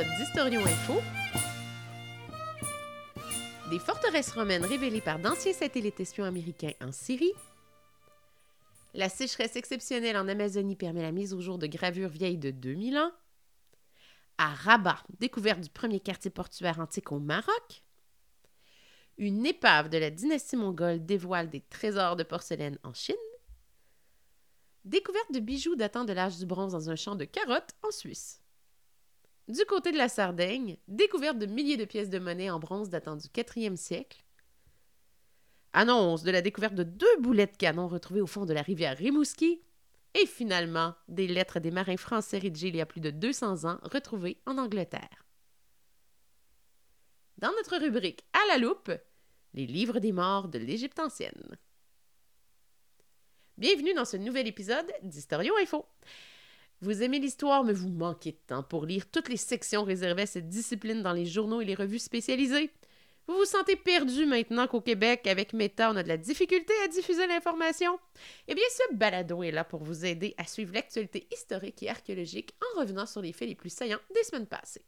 Épisode Info, des forteresses romaines révélées par d'anciens satellites espions américains en Syrie, la sécheresse exceptionnelle en Amazonie permet la mise au jour de gravures vieilles de 2000 ans, à Rabat, découverte du premier quartier portuaire antique au Maroc, une épave de la dynastie mongole dévoile des trésors de porcelaine en Chine, découverte de bijoux datant de l'âge du bronze dans un champ de carottes en Suisse. Du côté de la Sardaigne, découverte de milliers de pièces de monnaie en bronze datant du 4e siècle. Annonce de la découverte de deux boulets de canon retrouvés au fond de la rivière Rimouski. Et finalement, des lettres des marins français rédigées il y a plus de 200 ans retrouvées en Angleterre. Dans notre rubrique À la loupe, les livres des morts de l'Égypte ancienne. Bienvenue dans ce nouvel épisode d'Historion Info. Vous aimez l'histoire, mais vous manquez de temps pour lire toutes les sections réservées à cette discipline dans les journaux et les revues spécialisées. Vous vous sentez perdu maintenant qu'au Québec, avec Meta, on a de la difficulté à diffuser l'information? Eh bien, ce balado est là pour vous aider à suivre l'actualité historique et archéologique en revenant sur les faits les plus saillants des semaines passées.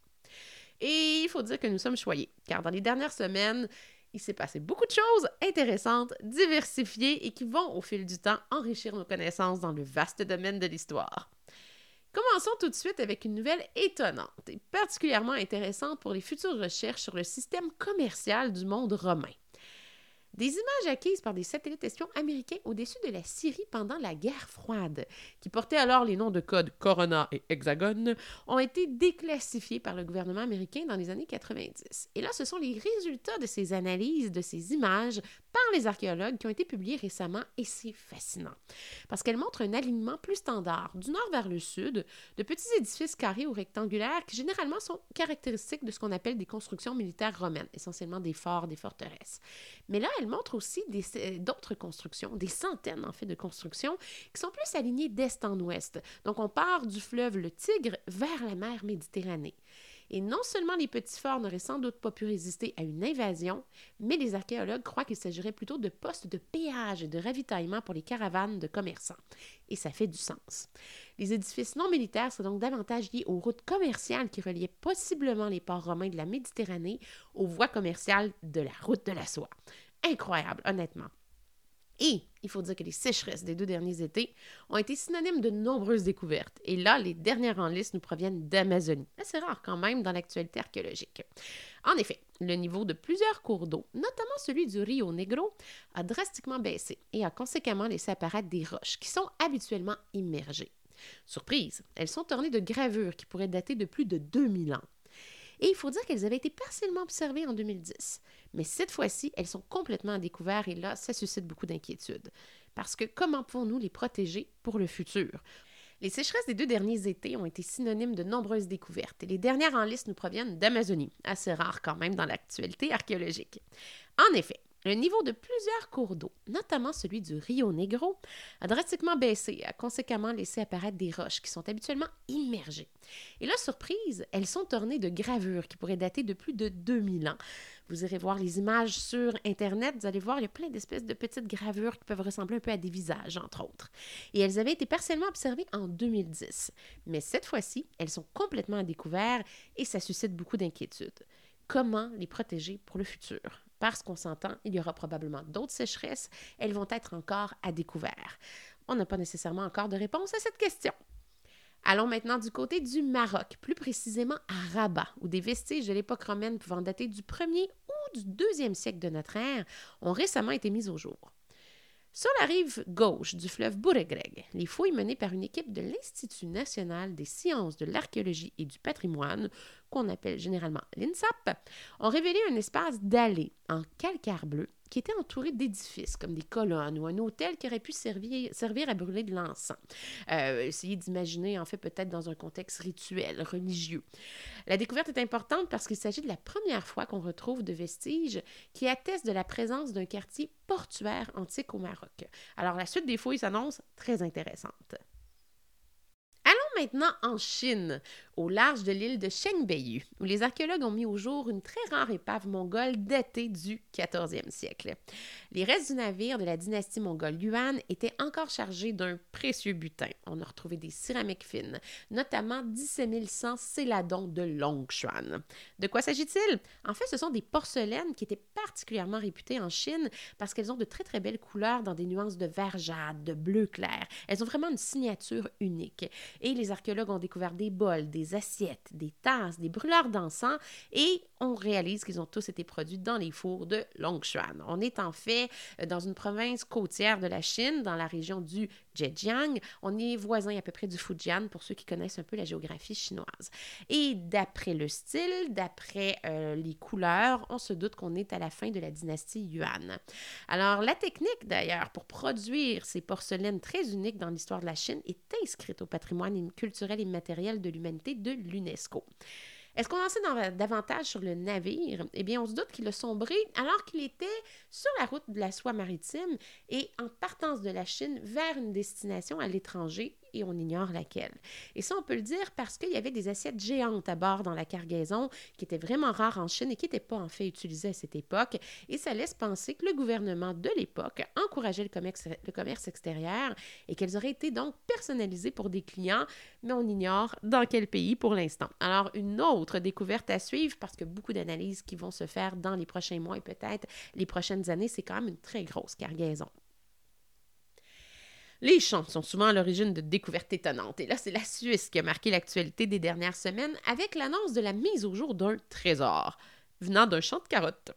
Et il faut dire que nous sommes choyés, car dans les dernières semaines, il s'est passé beaucoup de choses intéressantes, diversifiées et qui vont, au fil du temps, enrichir nos connaissances dans le vaste domaine de l'histoire. Commençons tout de suite avec une nouvelle étonnante et particulièrement intéressante pour les futures recherches sur le système commercial du monde romain. Des images acquises par des satellites espions américains au-dessus de la Syrie pendant la guerre froide, qui portaient alors les noms de code Corona et Hexagone, ont été déclassifiées par le gouvernement américain dans les années 90. Et là, ce sont les résultats de ces analyses, de ces images, par les archéologues qui ont été publiées récemment, et c'est fascinant, parce qu'elles montrent un alignement plus standard, du nord vers le sud, de petits édifices carrés ou rectangulaires qui généralement sont caractéristiques de ce qu'on appelle des constructions militaires romaines, essentiellement des forts, des forteresses. Mais là, elle montre aussi euh, d'autres constructions, des centaines en fait de constructions, qui sont plus alignées d'est en ouest. Donc on part du fleuve le Tigre vers la mer Méditerranée. Et non seulement les petits forts n'auraient sans doute pas pu résister à une invasion, mais les archéologues croient qu'il s'agirait plutôt de postes de péage et de ravitaillement pour les caravanes de commerçants. Et ça fait du sens. Les édifices non militaires sont donc davantage liés aux routes commerciales qui reliaient possiblement les ports romains de la Méditerranée aux voies commerciales de la route de la soie incroyable, honnêtement. Et il faut dire que les sécheresses des deux derniers étés ont été synonymes de nombreuses découvertes. Et là, les dernières en liste nous proviennent d'Amazonie. C'est rare quand même dans l'actualité archéologique. En effet, le niveau de plusieurs cours d'eau, notamment celui du Rio Negro, a drastiquement baissé et a conséquemment laissé apparaître des roches qui sont habituellement immergées. Surprise, elles sont ornées de gravures qui pourraient dater de plus de 2000 ans. Et il faut dire qu'elles avaient été partiellement observées en 2010. Mais cette fois-ci, elles sont complètement à découvert et là, ça suscite beaucoup d'inquiétude. Parce que comment pouvons-nous les protéger pour le futur? Les sécheresses des deux derniers étés ont été synonymes de nombreuses découvertes et les dernières en liste nous proviennent d'Amazonie, assez rare quand même dans l'actualité archéologique. En effet, le niveau de plusieurs cours d'eau, notamment celui du Rio Negro, a drastiquement baissé et a conséquemment laissé apparaître des roches qui sont habituellement immergées. Et là, surprise, elles sont ornées de gravures qui pourraient dater de plus de 2000 ans. Vous irez voir les images sur Internet, vous allez voir, il y a plein d'espèces de petites gravures qui peuvent ressembler un peu à des visages, entre autres. Et elles avaient été partiellement observées en 2010. Mais cette fois-ci, elles sont complètement à découvert et ça suscite beaucoup d'inquiétude. Comment les protéger pour le futur? Parce qu'on s'entend, il y aura probablement d'autres sécheresses, elles vont être encore à découvert. On n'a pas nécessairement encore de réponse à cette question. Allons maintenant du côté du Maroc, plus précisément à Rabat, où des vestiges de l'époque romaine pouvant dater du 1er ou du 2e siècle de notre ère ont récemment été mis au jour. Sur la rive gauche du fleuve Bouregreg, les fouilles menées par une équipe de l'Institut national des sciences de l'archéologie et du patrimoine, qu'on appelle généralement l'INSAP, ont révélé un espace dallé en calcaire bleu qui était entouré d'édifices comme des colonnes ou un hôtel qui aurait pu servir, servir à brûler de l'encens. Euh, essayez d'imaginer en fait peut-être dans un contexte rituel, religieux. La découverte est importante parce qu'il s'agit de la première fois qu'on retrouve de vestiges qui attestent de la présence d'un quartier portuaire antique au Maroc. Alors la suite des fouilles s'annonce très intéressante maintenant en Chine, au large de l'île de Shengbeiyu, où les archéologues ont mis au jour une très rare épave mongole datée du 14e siècle. Les restes du navire de la dynastie mongole Yuan étaient encore chargés d'un précieux butin. On a retrouvé des céramiques fines, notamment 17 100 céladons de Longshan. De quoi s'agit-il? En fait, ce sont des porcelaines qui étaient particulièrement réputées en Chine parce qu'elles ont de très très belles couleurs dans des nuances de vert jade, de bleu clair. Elles ont vraiment une signature unique. Et les archéologues ont découvert des bols, des assiettes, des tasses, des brûleurs d'encens et on réalise qu'ils ont tous été produits dans les fours de Longshan. On est en fait euh, dans une province côtière de la Chine, dans la région du Zhejiang. On est voisin à peu près du Fujian pour ceux qui connaissent un peu la géographie chinoise. Et d'après le style, d'après euh, les couleurs, on se doute qu'on est à la fin de la dynastie Yuan. Alors la technique d'ailleurs pour produire ces porcelaines très uniques dans l'histoire de la Chine est inscrite au patrimoine culturel et immatériel de l'humanité de l'UNESCO. Est-ce qu'on en sait davantage sur le navire? Eh bien, on se doute qu'il a sombré alors qu'il était sur la route de la soie maritime et en partance de la Chine vers une destination à l'étranger et on ignore laquelle. Et ça, on peut le dire parce qu'il y avait des assiettes géantes à bord dans la cargaison qui étaient vraiment rares en Chine et qui n'étaient pas en fait utilisées à cette époque. Et ça laisse penser que le gouvernement de l'époque encourageait le commerce, le commerce extérieur et qu'elles auraient été donc personnalisées pour des clients, mais on ignore dans quel pays pour l'instant. Alors, une autre découverte à suivre parce que beaucoup d'analyses qui vont se faire dans les prochains mois et peut-être les prochaines années, c'est quand même une très grosse cargaison. Les champs sont souvent à l'origine de découvertes étonnantes. Et là, c'est la Suisse qui a marqué l'actualité des dernières semaines avec l'annonce de la mise au jour d'un trésor venant d'un champ de carottes.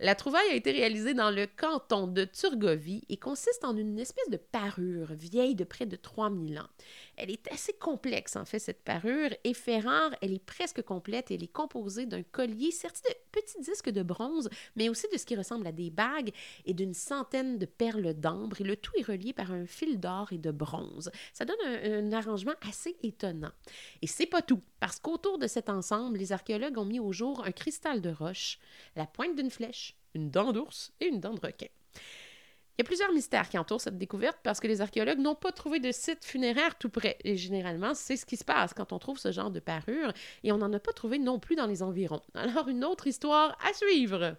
La trouvaille a été réalisée dans le canton de Turgovie et consiste en une espèce de parure vieille de près de 3000 ans. Elle est assez complexe, en fait, cette parure, et fait rare, elle est presque complète. Elle est composée d'un collier serti de petits disques de bronze, mais aussi de ce qui ressemble à des bagues et d'une centaine de perles d'ambre, et le tout est relié par un fil d'or et de bronze. Ça donne un, arrangement assez étonnant. Et c'est pas tout, parce qu'autour de cet ensemble, les archéologues ont mis au jour un cristal de roche, la pointe d'une flèche, une dent d'ours et une dent de requin. Il y a plusieurs mystères qui entourent cette découverte parce que les archéologues n'ont pas trouvé de site funéraire tout près. Et généralement, c'est ce qui se passe quand on trouve ce genre de parure et on n'en a pas trouvé non plus dans les environs. Alors, une autre histoire à suivre.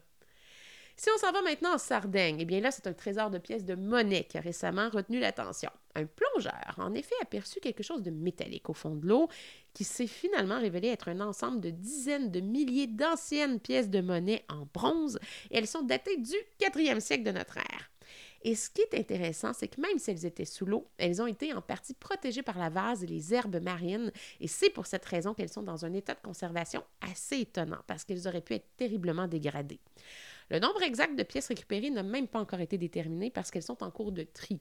Si on s'en va maintenant en Sardaigne, eh bien là, c'est un trésor de pièces de monnaie qui a récemment retenu l'attention. Un plongeur en effet aperçu quelque chose de métallique au fond de l'eau qui s'est finalement révélé être un ensemble de dizaines de milliers d'anciennes pièces de monnaie en bronze et elles sont datées du 4e siècle de notre ère. Et ce qui est intéressant, c'est que même si elles étaient sous l'eau, elles ont été en partie protégées par la vase et les herbes marines, et c'est pour cette raison qu'elles sont dans un état de conservation assez étonnant, parce qu'elles auraient pu être terriblement dégradées. Le nombre exact de pièces récupérées n'a même pas encore été déterminé parce qu'elles sont en cours de tri.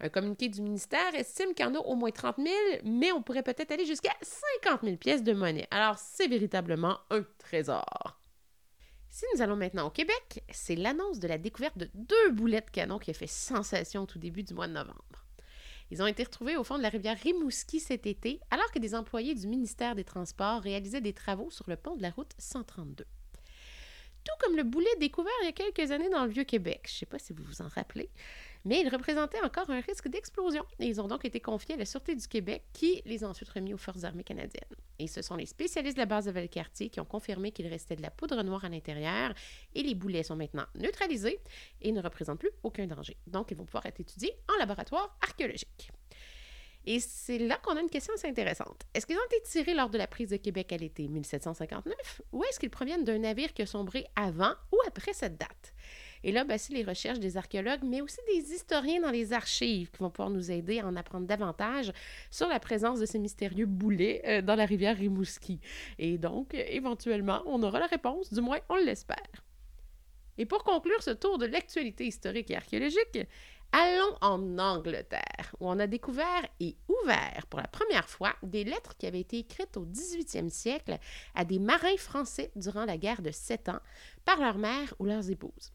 Un communiqué du ministère estime qu'il y en a au moins 30 000, mais on pourrait peut-être aller jusqu'à 50 000 pièces de monnaie. Alors, c'est véritablement un trésor. Si nous allons maintenant au Québec, c'est l'annonce de la découverte de deux boulets de canon qui a fait sensation au tout début du mois de novembre. Ils ont été retrouvés au fond de la rivière Rimouski cet été, alors que des employés du ministère des Transports réalisaient des travaux sur le pont de la route 132 tout comme le boulet découvert il y a quelques années dans le Vieux-Québec. Je ne sais pas si vous vous en rappelez, mais il représentait encore un risque d'explosion. Et ils ont donc été confiés à la Sûreté du Québec, qui les a ensuite remis aux Forces armées canadiennes. Et ce sont les spécialistes de la base de Valcartier qui ont confirmé qu'il restait de la poudre noire à l'intérieur, et les boulets sont maintenant neutralisés et ne représentent plus aucun danger. Donc, ils vont pouvoir être étudiés en laboratoire archéologique. Et c'est là qu'on a une question assez intéressante. Est-ce qu'ils ont été tirés lors de la prise de Québec à l'été 1759 ou est-ce qu'ils proviennent d'un navire qui a sombré avant ou après cette date? Et là, ben, c'est les recherches des archéologues, mais aussi des historiens dans les archives qui vont pouvoir nous aider à en apprendre davantage sur la présence de ces mystérieux boulets euh, dans la rivière Rimouski. Et donc, éventuellement, on aura la réponse, du moins on l'espère. Et pour conclure ce tour de l'actualité historique et archéologique, Allons en Angleterre, où on a découvert et ouvert pour la première fois des lettres qui avaient été écrites au 18e siècle à des marins français durant la guerre de Sept Ans par leur mère ou leurs épouses.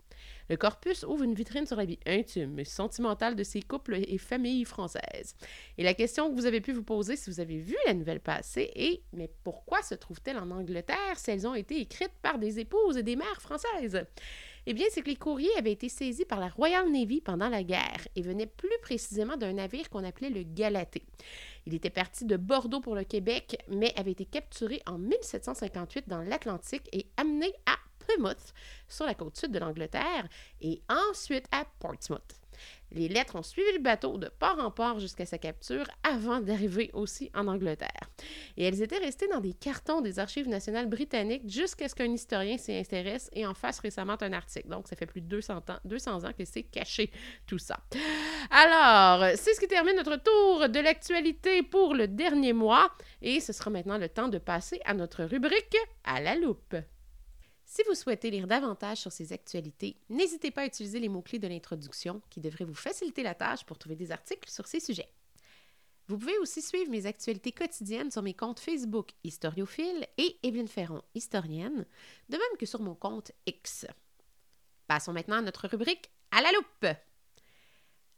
Le corpus ouvre une vitrine sur la vie intime et sentimentale de ces couples et familles françaises. Et la question que vous avez pu vous poser si vous avez vu la nouvelle passer est mais pourquoi se trouve-t-elle en Angleterre si elles ont été écrites par des épouses et des mères françaises? Eh bien, c'est que les courriers avaient été saisis par la Royal Navy pendant la guerre et venaient plus précisément d'un navire qu'on appelait le Galatée. Il était parti de Bordeaux pour le Québec, mais avait été capturé en 1758 dans l'Atlantique et amené à Plymouth, sur la côte sud de l'Angleterre, et ensuite à Portsmouth. Les lettres ont suivi le bateau de port en port jusqu'à sa capture avant d'arriver aussi en Angleterre. Et elles étaient restées dans des cartons des archives nationales britanniques jusqu'à ce qu'un historien s'y intéresse et en fasse récemment un article. Donc, ça fait plus de 200 ans, 200 ans que c'est caché tout ça. Alors, c'est ce qui termine notre tour de l'actualité pour le dernier mois. Et ce sera maintenant le temps de passer à notre rubrique à la loupe. Si vous souhaitez lire davantage sur ces actualités, n'hésitez pas à utiliser les mots-clés de l'introduction qui devraient vous faciliter la tâche pour trouver des articles sur ces sujets. Vous pouvez aussi suivre mes actualités quotidiennes sur mes comptes Facebook Historiophile et Evelyne Ferron, historienne, de même que sur mon compte X. Passons maintenant à notre rubrique À la loupe.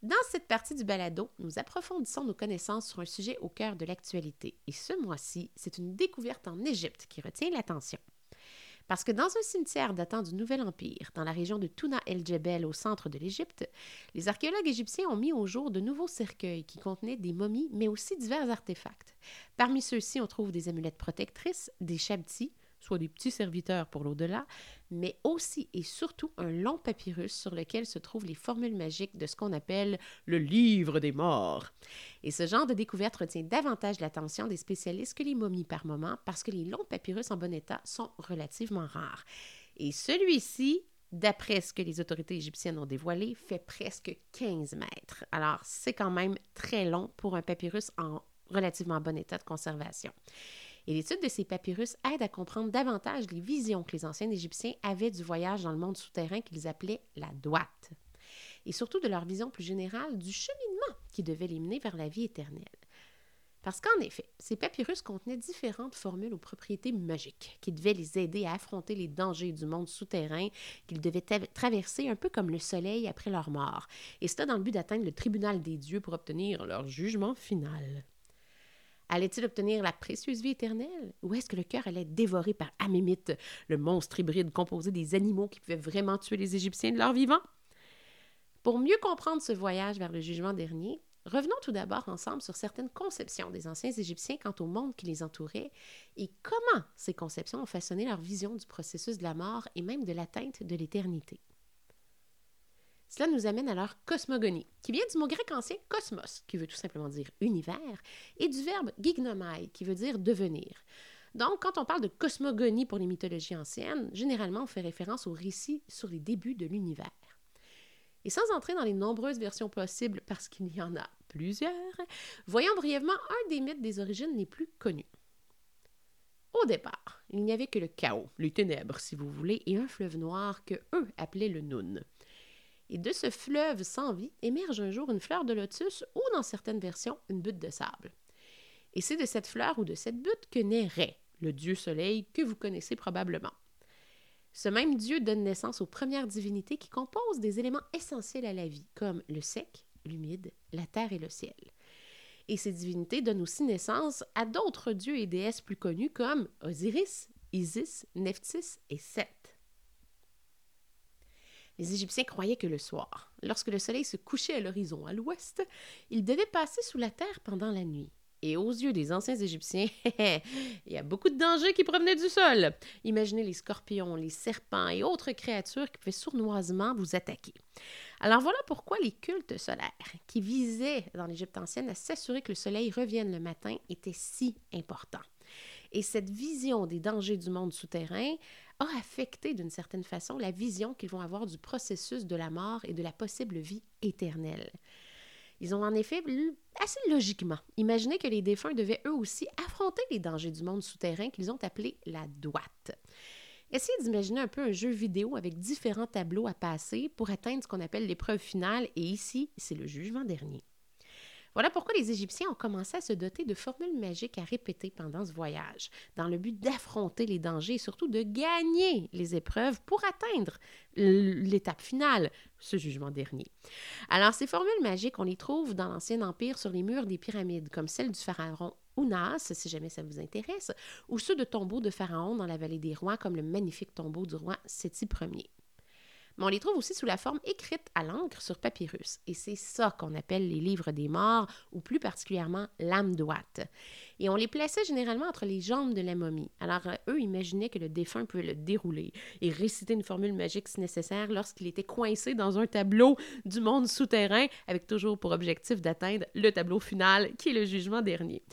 Dans cette partie du balado, nous approfondissons nos connaissances sur un sujet au cœur de l'actualité. Et ce mois-ci, c'est une découverte en Égypte qui retient l'attention. Parce que dans un cimetière datant du Nouvel Empire, dans la région de Tuna el-Jebel au centre de l'Égypte, les archéologues égyptiens ont mis au jour de nouveaux cercueils qui contenaient des momies, mais aussi divers artefacts. Parmi ceux-ci, on trouve des amulettes protectrices, des shabtis, soit des petits serviteurs pour l'au-delà, mais aussi et surtout un long papyrus sur lequel se trouvent les formules magiques de ce qu'on appelle le livre des morts. Et ce genre de découverte retient davantage l'attention des spécialistes que les momies par moment parce que les longs papyrus en bon état sont relativement rares. Et celui-ci, d'après ce que les autorités égyptiennes ont dévoilé, fait presque 15 mètres. Alors, c'est quand même très long pour un papyrus en relativement bon état de conservation. Et l'étude de ces papyrus aide à comprendre davantage les visions que les anciens Égyptiens avaient du voyage dans le monde souterrain qu'ils appelaient la droite, et surtout de leur vision plus générale du cheminement qui devait les mener vers la vie éternelle. Parce qu'en effet, ces papyrus contenaient différentes formules aux propriétés magiques qui devaient les aider à affronter les dangers du monde souterrain qu'ils devaient traverser un peu comme le soleil après leur mort, et cela dans le but d'atteindre le tribunal des dieux pour obtenir leur jugement final. Allait-il obtenir la précieuse vie éternelle? Ou est-ce que le cœur allait être dévoré par Amémite, le monstre hybride composé des animaux qui pouvaient vraiment tuer les Égyptiens de leur vivant? Pour mieux comprendre ce voyage vers le jugement dernier, revenons tout d'abord ensemble sur certaines conceptions des anciens Égyptiens quant au monde qui les entourait et comment ces conceptions ont façonné leur vision du processus de la mort et même de l'atteinte de l'éternité. Cela nous amène à leur cosmogonie, qui vient du mot grec ancien cosmos, qui veut tout simplement dire univers, et du verbe gignomai, qui veut dire devenir. Donc, quand on parle de cosmogonie pour les mythologies anciennes, généralement on fait référence aux récits sur les débuts de l'univers. Et sans entrer dans les nombreuses versions possibles, parce qu'il y en a plusieurs, voyons brièvement un des mythes des origines les plus connus. Au départ, il n'y avait que le chaos, les ténèbres si vous voulez, et un fleuve noir que eux appelaient le Noun. Et de ce fleuve sans vie émerge un jour une fleur de lotus ou, dans certaines versions, une butte de sable. Et c'est de cette fleur ou de cette butte que naît Ré, le dieu soleil que vous connaissez probablement. Ce même dieu donne naissance aux premières divinités qui composent des éléments essentiels à la vie, comme le sec, l'humide, la terre et le ciel. Et ces divinités donnent aussi naissance à d'autres dieux et déesses plus connus comme Osiris, Isis, Nephthys et Seth. Les Égyptiens croyaient que le soir, lorsque le soleil se couchait à l'horizon à l'ouest, il devait passer sous la terre pendant la nuit. Et aux yeux des anciens Égyptiens, il y a beaucoup de dangers qui provenaient du sol. Imaginez les scorpions, les serpents et autres créatures qui pouvaient sournoisement vous attaquer. Alors voilà pourquoi les cultes solaires, qui visaient dans l'Égypte ancienne à s'assurer que le soleil revienne le matin, étaient si importants. Et cette vision des dangers du monde souterrain a affecté d'une certaine façon la vision qu'ils vont avoir du processus de la mort et de la possible vie éternelle. Ils ont en effet, assez logiquement, imaginé que les défunts devaient eux aussi affronter les dangers du monde souterrain qu'ils ont appelé la droite. Essayez d'imaginer un peu un jeu vidéo avec différents tableaux à passer pour atteindre ce qu'on appelle l'épreuve finale, et ici, c'est le jugement dernier. Voilà pourquoi les Égyptiens ont commencé à se doter de formules magiques à répéter pendant ce voyage, dans le but d'affronter les dangers et surtout de gagner les épreuves pour atteindre l'étape finale, ce jugement dernier. Alors, ces formules magiques, on les trouve dans l'Ancien Empire sur les murs des pyramides, comme celle du pharaon Ounas, si jamais ça vous intéresse, ou ceux de tombeaux de pharaons dans la vallée des rois, comme le magnifique tombeau du roi Séti Ier. Mais on les trouve aussi sous la forme écrite à l'encre sur papyrus. Et c'est ça qu'on appelle les livres des morts, ou plus particulièrement l'âme droite et on les plaçait généralement entre les jambes de la momie. Alors, euh, eux imaginaient que le défunt pouvait le dérouler et réciter une formule magique si nécessaire lorsqu'il était coincé dans un tableau du monde souterrain, avec toujours pour objectif d'atteindre le tableau final, qui est le jugement dernier.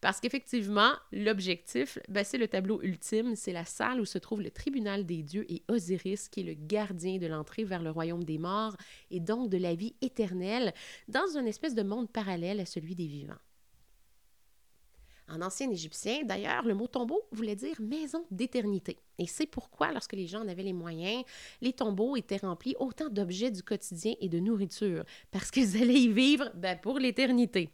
Parce qu'effectivement, l'objectif, ben, c'est le tableau ultime, c'est la salle où se trouve le tribunal des dieux et Osiris, qui est le gardien de l'entrée vers le royaume des morts et donc de la vie éternelle, dans une espèce de monde parallèle à celui des vivants. En ancien égyptien, d'ailleurs, le mot tombeau voulait dire maison d'éternité. Et c'est pourquoi, lorsque les gens en avaient les moyens, les tombeaux étaient remplis autant d'objets du quotidien et de nourriture, parce qu'ils allaient y vivre ben, pour l'éternité.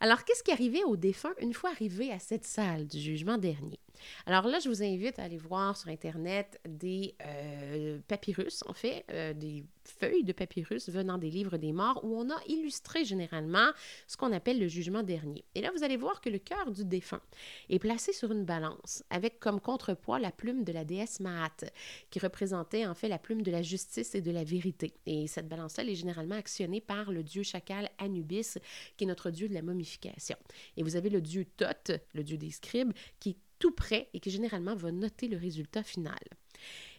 Alors, qu'est-ce qui arrivait aux défunts une fois arrivés à cette salle du jugement dernier? Alors là, je vous invite à aller voir sur Internet des euh, papyrus, en fait, euh, des feuilles de papyrus venant des livres des morts où on a illustré généralement ce qu'on appelle le jugement dernier. Et là, vous allez voir que le cœur du défunt est placé sur une balance avec comme contrepoids la plume de la déesse Maat, qui représentait en fait la plume de la justice et de la vérité. Et cette balance-là, elle est généralement actionnée par le dieu chacal Anubis, qui est notre dieu de la momification. Et vous avez le dieu Thoth, le dieu des scribes, qui tout prêt et qui généralement va noter le résultat final.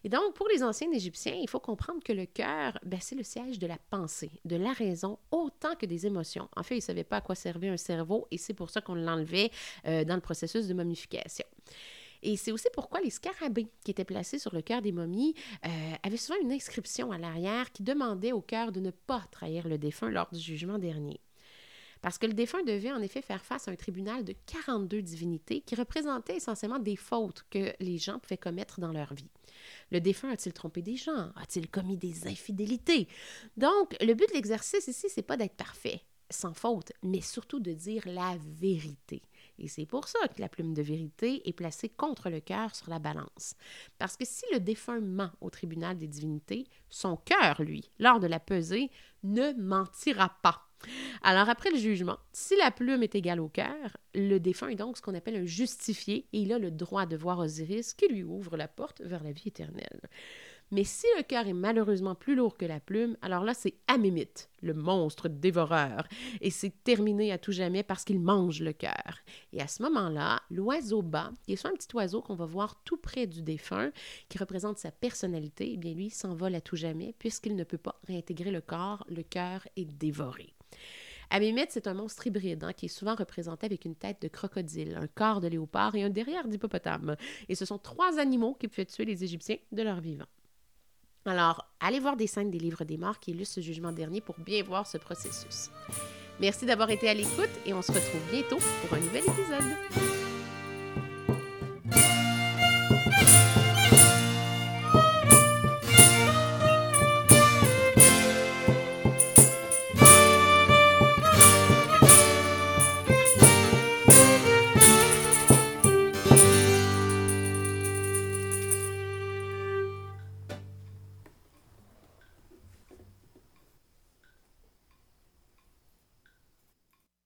Et donc, pour les anciens Égyptiens, il faut comprendre que le cœur, ben, c'est le siège de la pensée, de la raison, autant que des émotions. En fait, ils ne savaient pas à quoi servait un cerveau et c'est pour ça qu'on l'enlevait euh, dans le processus de momification. Et c'est aussi pourquoi les scarabées qui étaient placés sur le cœur des momies euh, avaient souvent une inscription à l'arrière qui demandait au cœur de ne pas trahir le défunt lors du jugement dernier parce que le défunt devait en effet faire face à un tribunal de 42 divinités qui représentaient essentiellement des fautes que les gens pouvaient commettre dans leur vie. Le défunt a-t-il trompé des gens? A-t-il commis des infidélités? Donc, le but de l'exercice ici, c'est pas d'être parfait, sans faute, mais surtout de dire la vérité. Et c'est pour ça que la plume de vérité est placée contre le cœur sur la balance. Parce que si le défunt ment au tribunal des divinités, son cœur, lui, lors de la pesée, ne mentira pas. Alors, après le jugement, si la plume est égale au cœur, le défunt est donc ce qu'on appelle un justifié et il a le droit de voir Osiris qui lui ouvre la porte vers la vie éternelle. Mais si le cœur est malheureusement plus lourd que la plume, alors là, c'est Amémit, le monstre dévoreur, et c'est terminé à tout jamais parce qu'il mange le cœur. Et à ce moment-là, l'oiseau bas, qui est soit un petit oiseau qu'on va voir tout près du défunt, qui représente sa personnalité, eh bien lui s'envole à tout jamais puisqu'il ne peut pas réintégrer le corps, le cœur est dévoré. Amémit, c'est un monstre hybride hein, qui est souvent représenté avec une tête de crocodile, un corps de léopard et un derrière d'hippopotame. Et ce sont trois animaux qui pouvaient tuer les Égyptiens de leur vivant. Alors, allez voir des scènes des livres des morts qui illustrent ce jugement dernier pour bien voir ce processus. Merci d'avoir été à l'écoute et on se retrouve bientôt pour un nouvel épisode.